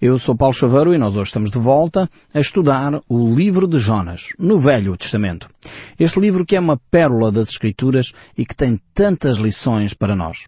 Eu sou Paulo Chaveiro e nós hoje estamos de volta a estudar o livro de Jonas, no Velho Testamento. Este livro que é uma pérola das Escrituras e que tem tantas lições para nós.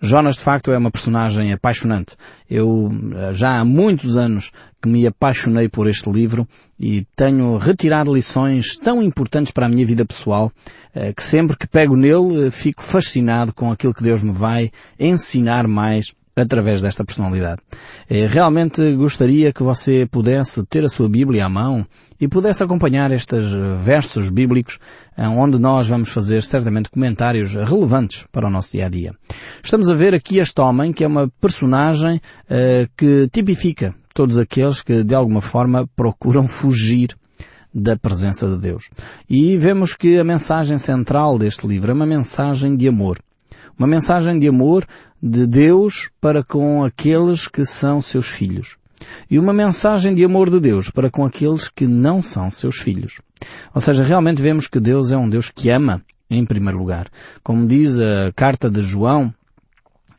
Jonas de facto é uma personagem apaixonante. Eu eh, já há muitos anos que me apaixonei por este livro e tenho retirado lições tão importantes para a minha vida pessoal eh, que sempre que pego nele eh, fico fascinado com aquilo que Deus me vai ensinar mais através desta personalidade. Eh, realmente gostaria que você pudesse ter a sua Bíblia à mão e pudesse acompanhar estes eh, versos bíblicos eh, onde nós vamos fazer certamente comentários relevantes para o nosso dia a dia. Estamos a ver aqui este homem que é uma personagem uh, que tipifica todos aqueles que de alguma forma procuram fugir da presença de Deus. E vemos que a mensagem central deste livro é uma mensagem de amor. Uma mensagem de amor de Deus para com aqueles que são seus filhos. E uma mensagem de amor de Deus para com aqueles que não são seus filhos. Ou seja, realmente vemos que Deus é um Deus que ama, em primeiro lugar. Como diz a carta de João,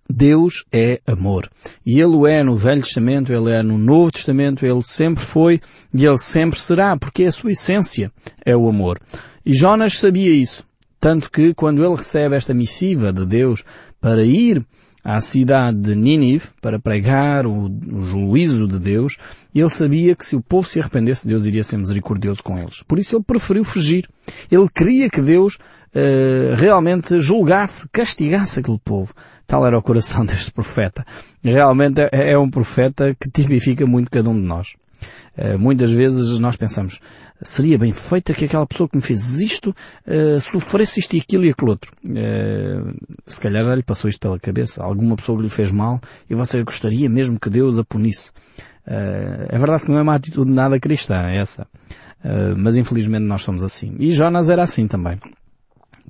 Deus é amor. E Ele é no Velho Testamento, Ele é no Novo Testamento, Ele sempre foi e Ele sempre será, porque a sua essência é o amor. E Jonas sabia isso. Tanto que quando ele recebe esta missiva de Deus para ir à cidade de Nínive para pregar o, juízo de Deus, ele sabia que se o povo se arrependesse, Deus iria ser misericordioso com eles. Por isso ele preferiu fugir. Ele queria que Deus uh, realmente julgasse, castigasse aquele povo. Tal era o coração deste profeta. Realmente é, é um profeta que tipifica muito cada um de nós. Uh, muitas vezes nós pensamos, seria bem feito que aquela pessoa que me fez isto uh, sofresse isto e aquilo e aquilo outro. Uh, se calhar já lhe passou isto pela cabeça. Alguma pessoa lhe fez mal e você gostaria mesmo que Deus a punisse. É verdade que não é uma atitude nada cristã, é essa. mas infelizmente nós somos assim. E Jonas era assim também.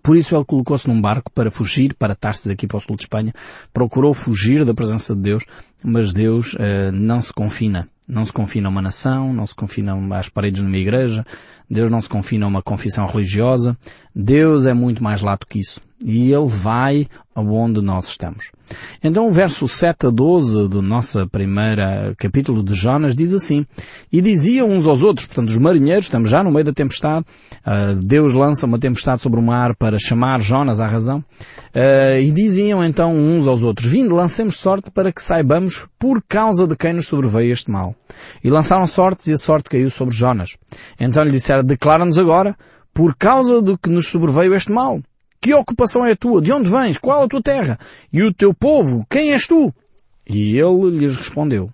Por isso ele colocou-se num barco para fugir para Tarsis aqui para o sul de Espanha. Procurou fugir da presença de Deus, mas Deus não se confina não se confina a uma nação, não se confina às paredes de uma igreja, Deus não se confina a uma confissão religiosa. Deus é muito mais lato que isso. E Ele vai aonde nós estamos. Então o verso 7 a 12 do nosso primeiro capítulo de Jonas diz assim, E diziam uns aos outros, portanto os marinheiros, estamos já no meio da tempestade, uh, Deus lança uma tempestade sobre o mar para chamar Jonas à razão, uh, e diziam então uns aos outros, Vindo, lancemos sorte para que saibamos por causa de quem nos sobreveio este mal. E lançaram sortes e a sorte caiu sobre Jonas. Então lhe disseram, declara-nos agora, por causa do que nos sobreveio este mal. Que ocupação é a tua? De onde vens? Qual a tua terra? E o teu povo? Quem és tu? E ele lhes respondeu,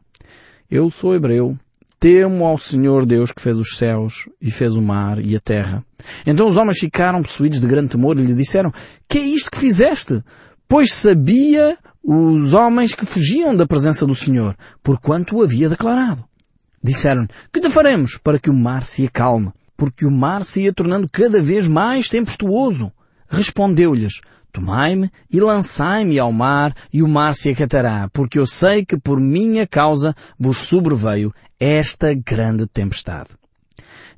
Eu sou hebreu, temo ao Senhor Deus que fez os céus e fez o mar e a terra. Então os homens ficaram possuídos de grande temor e lhe disseram, Que é isto que fizeste? Pois sabia os homens que fugiam da presença do Senhor, porquanto o havia declarado. Disseram, que te faremos para que o mar se acalme? Porque o mar se ia tornando cada vez mais tempestuoso. Respondeu-lhes, Tomai-me e lançai-me ao mar, e o mar se acatará, porque eu sei que por minha causa vos sobreveio esta grande tempestade.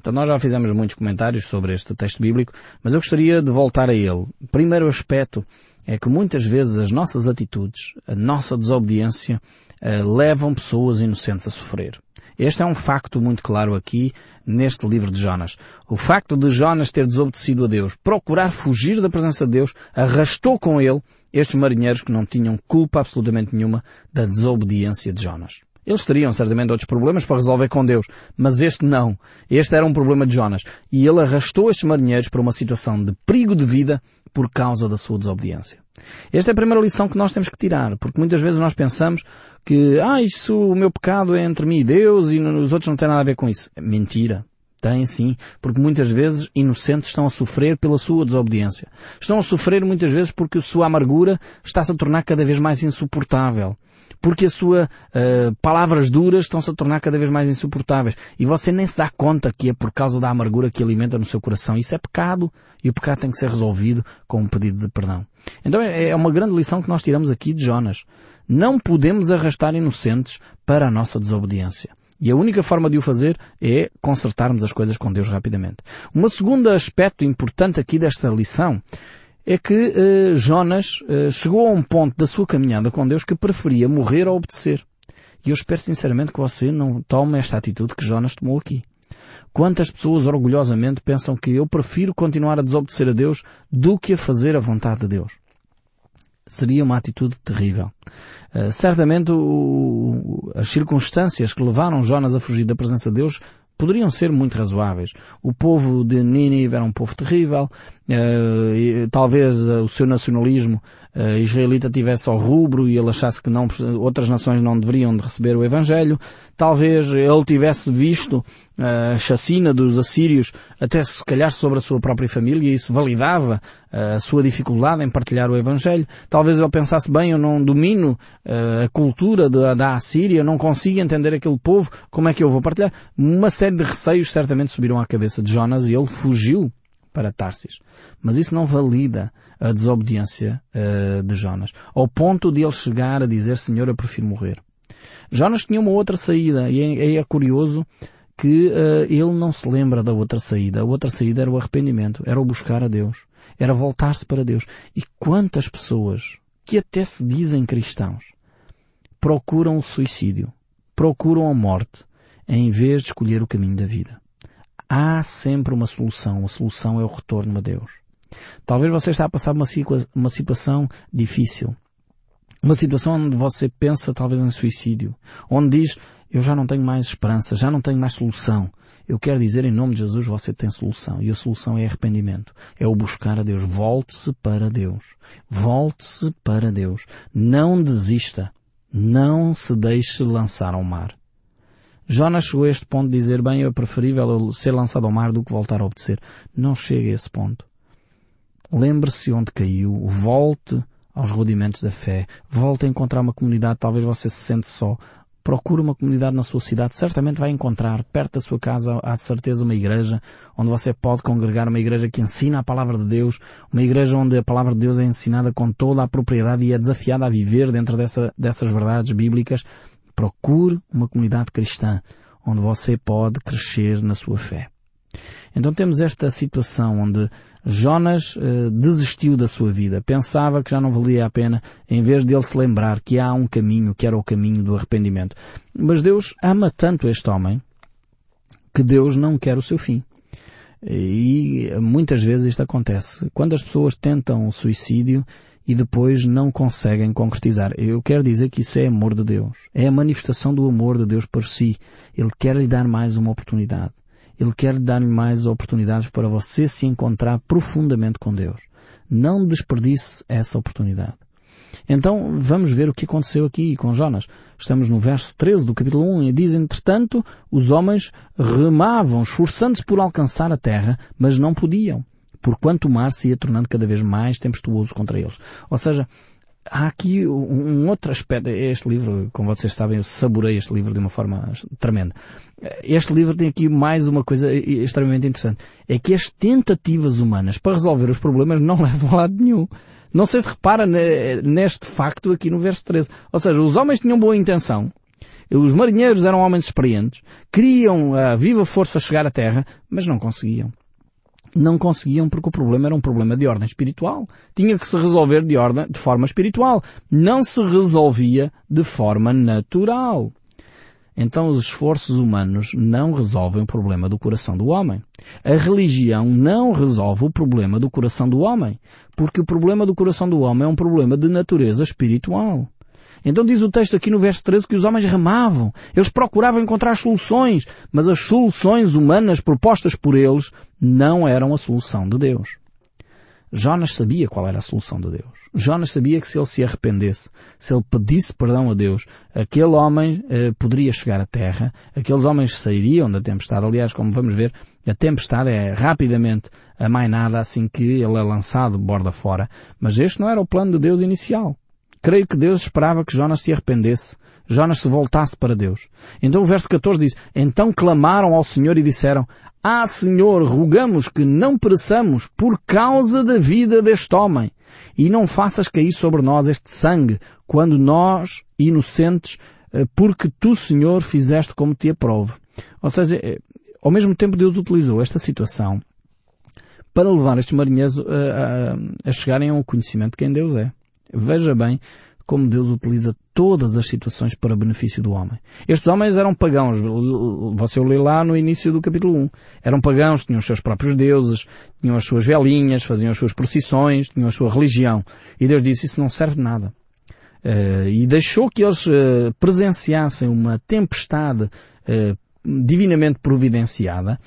Então nós já fizemos muitos comentários sobre este texto bíblico, mas eu gostaria de voltar a ele. O primeiro aspecto é que muitas vezes as nossas atitudes, a nossa desobediência, uh, levam pessoas inocentes a sofrer. Este é um facto muito claro aqui neste livro de Jonas. O facto de Jonas ter desobedecido a Deus, procurar fugir da presença de Deus, arrastou com ele estes marinheiros que não tinham culpa absolutamente nenhuma da desobediência de Jonas. Eles teriam certamente outros problemas para resolver com Deus, mas este não. Este era um problema de Jonas. E ele arrastou estes marinheiros para uma situação de perigo de vida por causa da sua desobediência. Esta é a primeira lição que nós temos que tirar, porque muitas vezes nós pensamos que, ah, isso, o meu pecado é entre mim e Deus e os outros não têm nada a ver com isso. Mentira. Tem sim, porque muitas vezes inocentes estão a sofrer pela sua desobediência. Estão a sofrer muitas vezes porque a sua amargura está-se a tornar cada vez mais insuportável porque as suas uh, palavras duras estão-se a tornar cada vez mais insuportáveis. E você nem se dá conta que é por causa da amargura que alimenta no seu coração. Isso é pecado. E o pecado tem que ser resolvido com um pedido de perdão. Então é, é uma grande lição que nós tiramos aqui de Jonas. Não podemos arrastar inocentes para a nossa desobediência. E a única forma de o fazer é consertarmos as coisas com Deus rapidamente. Um segundo aspecto importante aqui desta lição é que uh, Jonas uh, chegou a um ponto da sua caminhada com Deus que preferia morrer a obedecer. E eu espero sinceramente que você não tome esta atitude que Jonas tomou aqui. Quantas pessoas orgulhosamente pensam que eu prefiro continuar a desobedecer a Deus do que a fazer a vontade de Deus? Seria uma atitude terrível. Uh, certamente o, as circunstâncias que levaram Jonas a fugir da presença de Deus poderiam ser muito razoáveis. O povo de Nínive era um povo terrível, uh, talvez uh, o seu nacionalismo uh, israelita tivesse ao rubro e ele achasse que não, outras nações não deveriam de receber o Evangelho. Talvez ele tivesse visto a chacina dos assírios até se calhar sobre a sua própria família e isso validava a sua dificuldade em partilhar o Evangelho. Talvez ele pensasse bem, eu não domino a cultura da, Assíria, não consigo entender aquele povo, como é que eu vou partilhar? Uma série de receios certamente subiram à cabeça de Jonas e ele fugiu para Tarsis. Mas isso não valida a desobediência uh, de Jonas. Ao ponto de ele chegar a dizer, Senhor, eu prefiro morrer. Jonas tinha uma outra saída e é, é curioso que uh, ele não se lembra da outra saída. A outra saída era o arrependimento, era o buscar a Deus, era voltar-se para Deus. E quantas pessoas que até se dizem cristãos procuram o suicídio, procuram a morte, em vez de escolher o caminho da vida. Há sempre uma solução. A solução é o retorno a Deus. Talvez você está a passar uma, uma situação difícil. Uma situação onde você pensa talvez em suicídio. Onde diz, eu já não tenho mais esperança, já não tenho mais solução. Eu quero dizer, em nome de Jesus, você tem solução. E a solução é arrependimento. É o buscar a Deus. Volte-se para Deus. Volte-se para Deus. Não desista. Não se deixe lançar ao mar. Jonas chegou a este ponto de dizer, bem, é preferível ser lançado ao mar do que voltar a obedecer. Não chega a esse ponto. Lembre-se onde caiu, volte aos rudimentos da fé, volte a encontrar uma comunidade, talvez você se sente só. Procure uma comunidade na sua cidade, certamente vai encontrar, perto da sua casa, há certeza uma igreja, onde você pode congregar, uma igreja que ensina a palavra de Deus, uma igreja onde a palavra de Deus é ensinada com toda a propriedade e é desafiada a viver dentro dessa, dessas verdades bíblicas. Procure uma comunidade cristã onde você pode crescer na sua fé. Então temos esta situação onde Jonas eh, desistiu da sua vida, pensava que já não valia a pena, em vez de ele se lembrar que há um caminho, que era o caminho do arrependimento. Mas Deus ama tanto este homem que Deus não quer o seu fim. E muitas vezes isto acontece. Quando as pessoas tentam o suicídio, e depois não conseguem concretizar. Eu quero dizer que isso é amor de Deus. É a manifestação do amor de Deus por si. Ele quer lhe dar mais uma oportunidade. Ele quer lhe dar mais oportunidades para você se encontrar profundamente com Deus. Não desperdice essa oportunidade. Então vamos ver o que aconteceu aqui com Jonas. Estamos no verso 13 do capítulo 1 e diz, entretanto, os homens remavam, esforçando-se por alcançar a terra, mas não podiam porquanto o mar se ia tornando cada vez mais tempestuoso contra eles. Ou seja, há aqui um outro aspecto. Este livro, como vocês sabem, eu saborei este livro de uma forma tremenda. Este livro tem aqui mais uma coisa extremamente interessante. É que as tentativas humanas para resolver os problemas não levam a lado nenhum. Não sei se repara neste facto aqui no verso 13. Ou seja, os homens tinham boa intenção. Os marinheiros eram homens experientes. Queriam a viva força chegar à terra, mas não conseguiam não conseguiam porque o problema era um problema de ordem espiritual. Tinha que se resolver de, ordem, de forma espiritual. Não se resolvia de forma natural. Então os esforços humanos não resolvem o problema do coração do homem. A religião não resolve o problema do coração do homem, porque o problema do coração do homem é um problema de natureza espiritual. Então diz o texto aqui no verso 13 que os homens remavam. Eles procuravam encontrar soluções, mas as soluções humanas propostas por eles não eram a solução de Deus. Jonas sabia qual era a solução de Deus. Jonas sabia que se ele se arrependesse, se ele pedisse perdão a Deus, aquele homem eh, poderia chegar à terra, aqueles homens sairiam da tempestade. Aliás, como vamos ver, a tempestade é rapidamente amainada assim que ele é lançado borda fora. Mas este não era o plano de Deus inicial. Creio que Deus esperava que Jonas se arrependesse. Jonas se voltasse para Deus. Então o verso 14 diz, Então clamaram ao Senhor e disseram, Ah Senhor, rogamos que não pereçamos por causa da vida deste homem. E não faças cair sobre nós este sangue, quando nós, inocentes, porque tu, Senhor, fizeste como te aprove. Ou seja, ao mesmo tempo Deus utilizou esta situação para levar estes marinheiros a, a, a chegarem ao conhecimento de quem Deus é. Veja bem como Deus utiliza todas as situações para benefício do homem. Estes homens eram pagãos. Você lê lá no início do capítulo 1. Eram pagãos, tinham os seus próprios deuses, tinham as suas velinhas, faziam as suas procissões, tinham a sua religião. E Deus disse, isso não serve de nada. Uh, e deixou que eles uh, presenciassem uma tempestade uh, divinamente providenciada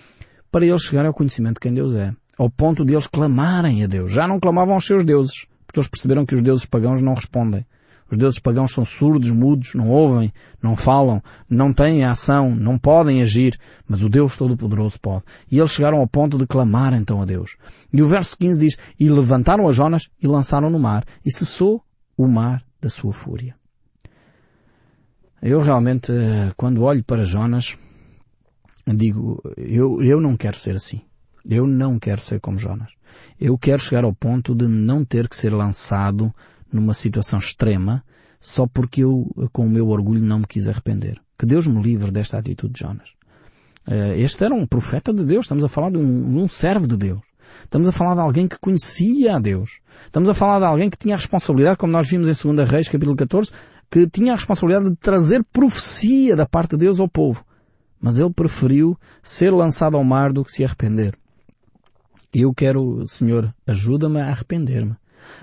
para eles chegarem ao conhecimento de quem Deus é. Ao ponto de eles clamarem a Deus. Já não clamavam aos seus deuses, porque eles perceberam que os deuses pagãos não respondem. Os deuses pagãos são surdos, mudos, não ouvem, não falam, não têm ação, não podem agir, mas o Deus Todo-Poderoso pode. E eles chegaram ao ponto de clamar então a Deus. E o verso 15 diz, e levantaram as Jonas e lançaram no mar, e cessou o mar da sua fúria. Eu realmente, eh, quando olho para Jonas, digo, eu, eu não quero ser assim. Eu não quero ser como Jonas. Eu quero chegar ao ponto de não ter que ser lançado numa situação extrema só porque eu, com o meu orgulho, não me quis arrepender. Que Deus me livre desta atitude de Jonas. Eh, este era um profeta de Deus. Estamos a falar de um, um servo de Deus. Estamos a falar de alguém que conhecia a Deus. Estamos a falar de alguém que tinha a responsabilidade, como nós vimos em 2 Reis, capítulo 14, que tinha a responsabilidade de trazer profecia da parte de Deus ao povo. Mas ele preferiu ser lançado ao mar do que se arrepender. Eu quero, Senhor, ajuda-me a arrepender-me.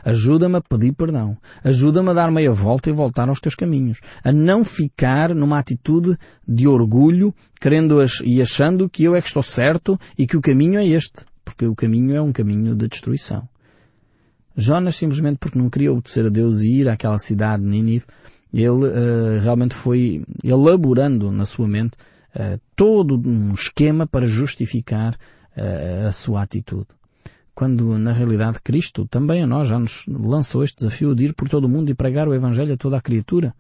Ajuda-me a pedir perdão. Ajuda-me a dar meia volta e voltar aos teus caminhos. A não ficar numa atitude de orgulho, querendo e achando que eu é que estou certo e que o caminho é este. Porque o caminho é um caminho de destruição. Jonas, simplesmente porque não queria obedecer a Deus e ir àquela cidade de Nínive, ele uh, realmente foi elaborando na sua mente uh, todo um esquema para justificar a sua atitude quando na realidade Cristo também a nós já nos lançou este desafio de ir por todo o mundo e pregar o Evangelho a toda a criatura.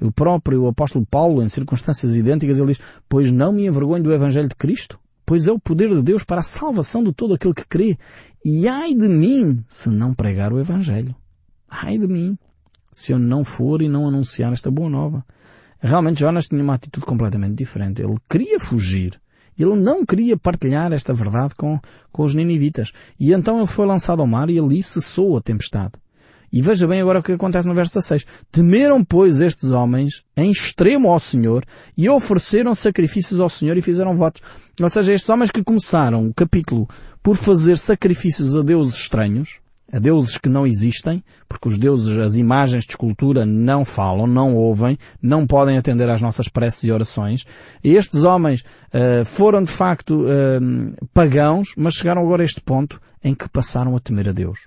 O próprio apóstolo Paulo, em circunstâncias idênticas, ele diz, pois não me envergonho do Evangelho de Cristo, pois é o poder de Deus para a salvação de todo aquele que crê. E ai de mim se não pregar o Evangelho. Ai de mim se eu não for e não anunciar esta boa nova. Realmente Jonas tinha uma atitude completamente diferente. Ele queria fugir. Ele não queria partilhar esta verdade com, com os ninivitas. E então ele foi lançado ao mar e ali cessou a tempestade. E veja bem agora o que acontece no verso 16. Temeram, pois, estes homens em extremo ao Senhor e ofereceram sacrifícios ao Senhor e fizeram votos. Ou seja, estes homens que começaram o capítulo por fazer sacrifícios a deuses estranhos, a deuses que não existem, porque os deuses, as imagens de escultura não falam, não ouvem, não podem atender às nossas preces e orações. E estes homens uh, foram de facto uh, pagãos, mas chegaram agora a este ponto em que passaram a temer a Deus.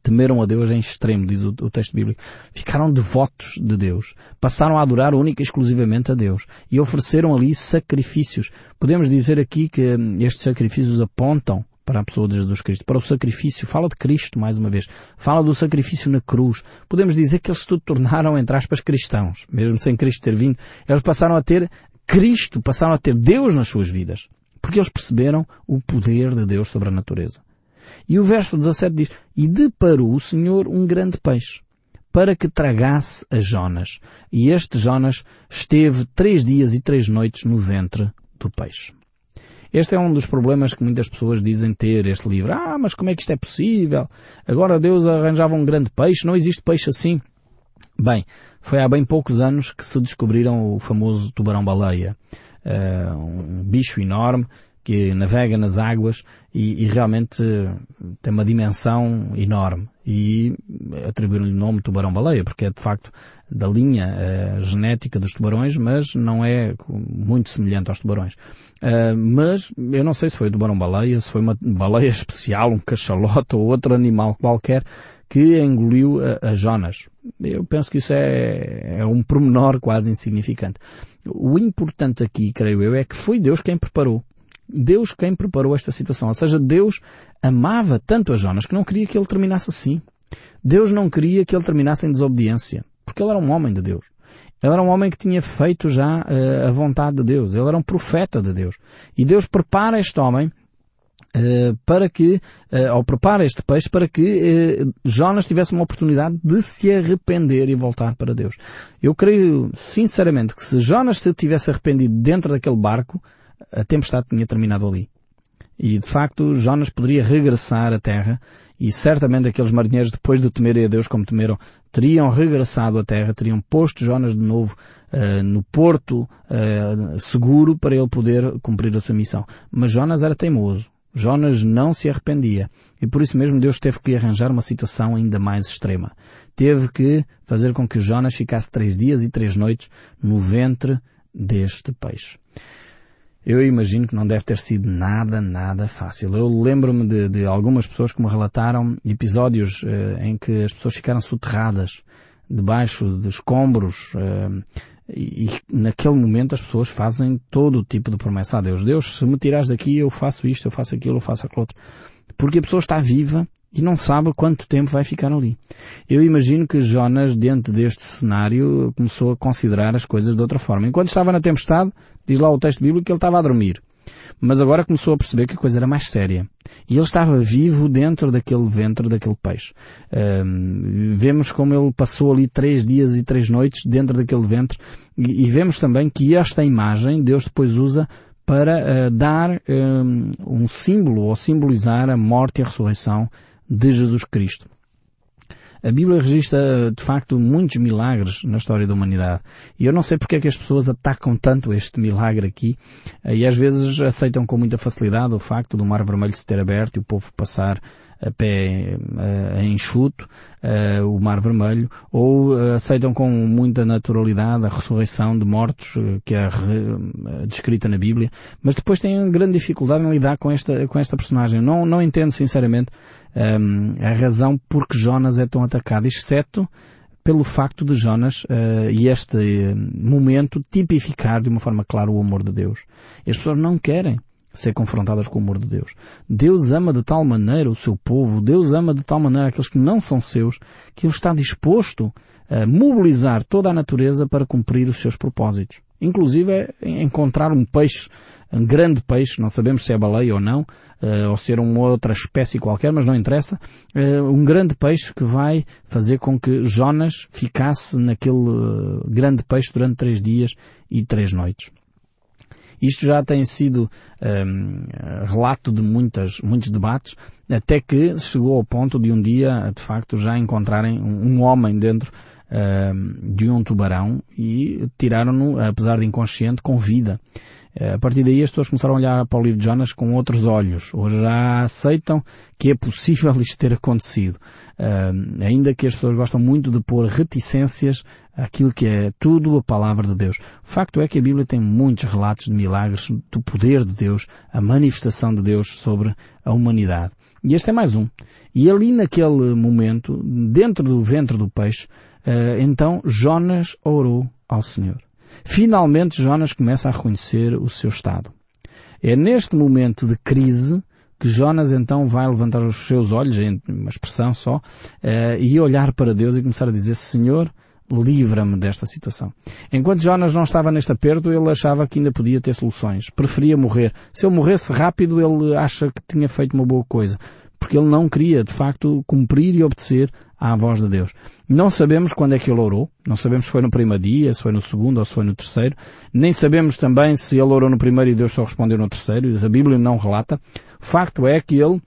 Temeram a Deus em extremo, diz o, o texto bíblico. Ficaram devotos de Deus. Passaram a adorar única e exclusivamente a Deus. E ofereceram ali sacrifícios. Podemos dizer aqui que hum, estes sacrifícios apontam para a pessoa de Jesus Cristo, para o sacrifício, fala de Cristo mais uma vez, fala do sacrifício na cruz. Podemos dizer que eles se tornaram, entre aspas, cristãos, mesmo sem Cristo ter vindo, eles passaram a ter Cristo, passaram a ter Deus nas suas vidas, porque eles perceberam o poder de Deus sobre a natureza. E o verso 17 diz, e deparou o Senhor um grande peixe, para que tragasse a Jonas. E este Jonas esteve três dias e três noites no ventre do peixe. Este é um dos problemas que muitas pessoas dizem ter este livro. Ah, mas como é que isto é possível? Agora Deus arranjava um grande peixe, não existe peixe assim. Bem, foi há bem poucos anos que se descobriram o famoso tubarão-baleia. Uh, um bicho enorme que navega nas águas e, e realmente tem uma dimensão enorme. E atribuíram-lhe o nome tubarão-baleia, porque é de facto da linha uh, genética dos tubarões, mas não é muito semelhante aos tubarões. Uh, mas eu não sei se foi o tubarão-baleia, se foi uma baleia especial, um cachalote ou outro animal qualquer que engoliu a, a Jonas. Eu penso que isso é, é um pormenor quase insignificante. O importante aqui, creio eu, é que foi Deus quem preparou. Deus quem preparou esta situação. Ou seja, Deus amava tanto a Jonas que não queria que ele terminasse assim. Deus não queria que ele terminasse em desobediência. Porque ele era um homem de Deus. Ele era um homem que tinha feito já uh, a vontade de Deus. Ele era um profeta de Deus. E Deus prepara este homem para que, ou prepara este peixe para que Jonas tivesse uma oportunidade de se arrepender e voltar para Deus. Eu creio sinceramente que se Jonas se tivesse arrependido dentro daquele barco, a tempestade tinha terminado ali. E de facto Jonas poderia regressar à terra e certamente aqueles marinheiros, depois de temerem a Deus como temeram, teriam regressado à terra, teriam posto Jonas de novo uh, no porto uh, seguro para ele poder cumprir a sua missão. Mas Jonas era teimoso. Jonas não se arrependia. E por isso mesmo Deus teve que arranjar uma situação ainda mais extrema. Teve que fazer com que Jonas ficasse três dias e três noites no ventre deste peixe. Eu imagino que não deve ter sido nada, nada fácil. Eu lembro-me de, de, algumas pessoas que me relataram episódios eh, em que as pessoas ficaram soterradas debaixo de escombros eh, e, e, naquele momento as pessoas fazem todo o tipo de promessa a Deus. Deus, se me tirares daqui eu faço isto, eu faço aquilo, eu faço aquilo outro. Porque a pessoa está viva e não sabe quanto tempo vai ficar ali. Eu imagino que Jonas, dentro deste cenário, começou a considerar as coisas de outra forma. Enquanto estava na tempestade, diz lá o texto bíblico que ele estava a dormir. Mas agora começou a perceber que a coisa era mais séria. E ele estava vivo dentro daquele ventre, daquele peixe. Um, vemos como ele passou ali três dias e três noites dentro daquele ventre. E, e vemos também que esta imagem Deus depois usa para uh, dar um, um símbolo ou simbolizar a morte e a ressurreição de Jesus Cristo. A Bíblia registra, de facto, muitos milagres na história da humanidade. E eu não sei porque é que as pessoas atacam tanto este milagre aqui e às vezes aceitam com muita facilidade o facto do Mar Vermelho se ter aberto e o povo passar a pé uh, enxuto uh, o Mar Vermelho, ou uh, aceitam com muita naturalidade a ressurreição de mortos, que é descrita na Bíblia, mas depois têm grande dificuldade em lidar com esta, com esta personagem. Não, não entendo, sinceramente, a razão por que Jonas é tão atacado, exceto pelo facto de Jonas uh, e este momento tipificar de uma forma clara o amor de Deus. As pessoas não querem ser confrontadas com o amor de Deus. Deus ama de tal maneira o seu povo, Deus ama de tal maneira aqueles que não são seus, que Ele está disposto a mobilizar toda a natureza para cumprir os seus propósitos. Inclusive é encontrar um peixe, um grande peixe, não sabemos se é baleia ou não, uh, ou ser uma outra espécie qualquer, mas não interessa, uh, um grande peixe que vai fazer com que Jonas ficasse naquele uh, grande peixe durante três dias e três noites. Isto já tem sido um, relato de muitas, muitos debates, até que chegou ao ponto de um dia, de facto, já encontrarem um, um homem dentro um, de um tubarão e tiraram-no, apesar de inconsciente, com vida. Eh, a partir daí as pessoas começaram a olhar para o livro de Jonas com outros olhos. Hoje já aceitam que é possível isto ter acontecido. Uh, ainda que as pessoas gostam muito de pôr reticências àquilo que é tudo a palavra de Deus. O facto é que a Bíblia tem muitos relatos de milagres, do poder de Deus, a manifestação de Deus sobre a humanidade. E este é mais um. E ali naquele momento, dentro do ventre do peixe, uh, então Jonas orou ao Senhor. Finalmente Jonas começa a reconhecer o seu estado. É neste momento de crise que Jonas então vai levantar os seus olhos, em uma expressão só, eh, e olhar para Deus e começar a dizer, Senhor, livra-me desta situação. Enquanto Jonas não estava neste aperto, ele achava que ainda podia ter soluções. Preferia morrer. Se ele morresse rápido, ele acha que tinha feito uma boa coisa porque ele não queria, de facto, cumprir e obedecer à voz de Deus. Não sabemos quando é que ele orou, não sabemos se foi no primeiro dia, se foi no segundo ou se foi no terceiro, nem sabemos também se ele orou no primeiro e Deus só respondeu no terceiro, a Bíblia não relata. Facto é que ele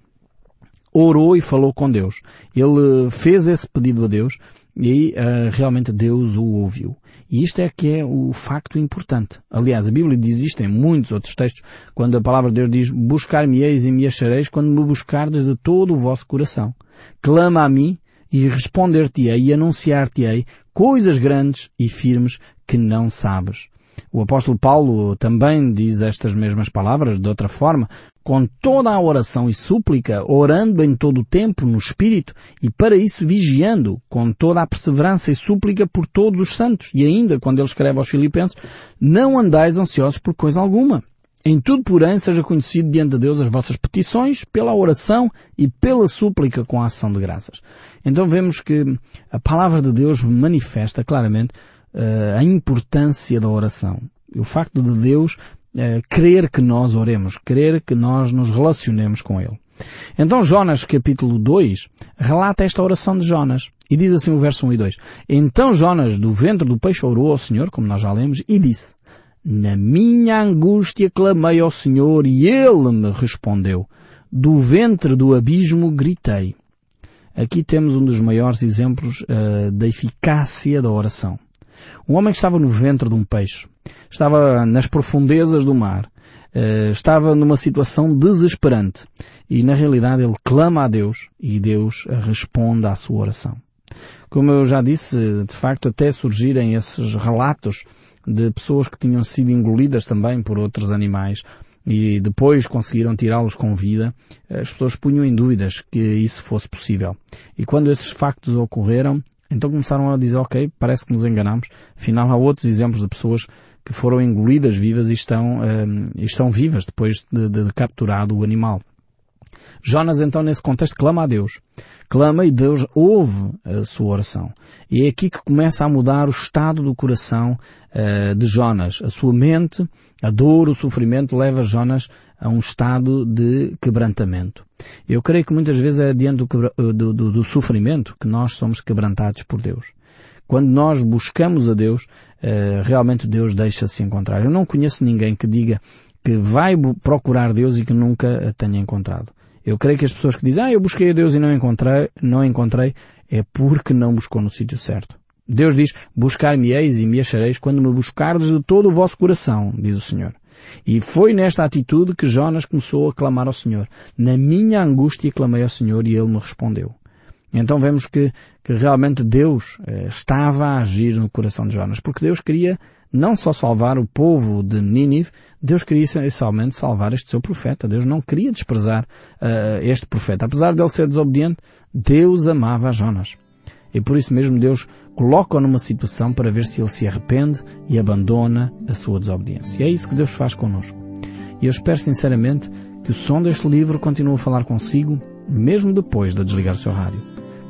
orou e falou com Deus. Ele fez esse pedido a Deus e uh, realmente Deus o ouviu. E isto é que é o facto importante. Aliás, a Bíblia diz isto em muitos outros textos, quando a palavra de Deus diz, buscar-me-eis e me achareis quando me buscardes de todo o vosso coração. Clama a mim e responder-te-ei e anunciar-te-ei coisas grandes e firmes que não sabes. O apóstolo Paulo também diz estas mesmas palavras de outra forma, com toda a oração e súplica, orando em todo o tempo no Espírito e para isso vigiando com toda a perseverança e súplica por todos os santos. E ainda, quando ele escreve aos Filipenses, não andais ansiosos por coisa alguma. Em tudo, porém, seja conhecido diante de Deus as vossas petições pela oração e pela súplica com a ação de graças. Então vemos que a palavra de Deus manifesta claramente uh, a importância da oração. O facto de Deus uh, querer que nós oremos, querer que nós nos relacionemos com Ele. Então Jonas capítulo 2 relata esta oração de Jonas e diz assim o verso 1 e 2. Então Jonas do ventre do peixe orou ao Senhor, como nós já lemos, e disse, Na minha angústia clamei ao Senhor e Ele me respondeu. Do ventre do abismo gritei. Aqui temos um dos maiores exemplos uh, da eficácia da oração. Um homem que estava no ventre de um peixe, estava nas profundezas do mar, uh, estava numa situação desesperante e na realidade ele clama a Deus e Deus responde à sua oração. Como eu já disse, de facto até surgirem esses relatos de pessoas que tinham sido engolidas também por outros animais e depois conseguiram tirá-los com vida, as pessoas punham em dúvidas que isso fosse possível. E quando esses factos ocorreram, então começaram a dizer, ok, parece que nos enganamos. Afinal, há outros exemplos de pessoas que foram engolidas vivas e estão, um, estão vivas depois de, de, de capturado o animal. Jonas então nesse contexto clama a Deus. Clama e Deus ouve a sua oração. E é aqui que começa a mudar o estado do coração uh, de Jonas. A sua mente, a dor, o sofrimento leva Jonas a um estado de quebrantamento. Eu creio que muitas vezes é diante do, do, do, do sofrimento que nós somos quebrantados por Deus. Quando nós buscamos a Deus, uh, realmente Deus deixa-se encontrar. Eu não conheço ninguém que diga que vai procurar Deus e que nunca a tenha encontrado. Eu creio que as pessoas que dizem, ah, eu busquei a Deus e não encontrei, não encontrei, é porque não buscou no sítio certo. Deus diz, buscar-me-eis e me achareis quando me buscardes de todo o vosso coração, diz o Senhor. E foi nesta atitude que Jonas começou a clamar ao Senhor. Na minha angústia clamei ao Senhor e Ele me respondeu. Então vemos que, que realmente Deus eh, estava a agir no coração de Jonas, porque Deus queria não só salvar o povo de Nínive, Deus queria essencialmente salvar este seu profeta. Deus não queria desprezar uh, este profeta. Apesar de ele ser desobediente, Deus amava a Jonas. E por isso mesmo Deus coloca-o numa situação para ver se ele se arrepende e abandona a sua desobediência. E é isso que Deus faz connosco. E eu espero sinceramente que o som deste livro continue a falar consigo, mesmo depois de desligar o seu rádio.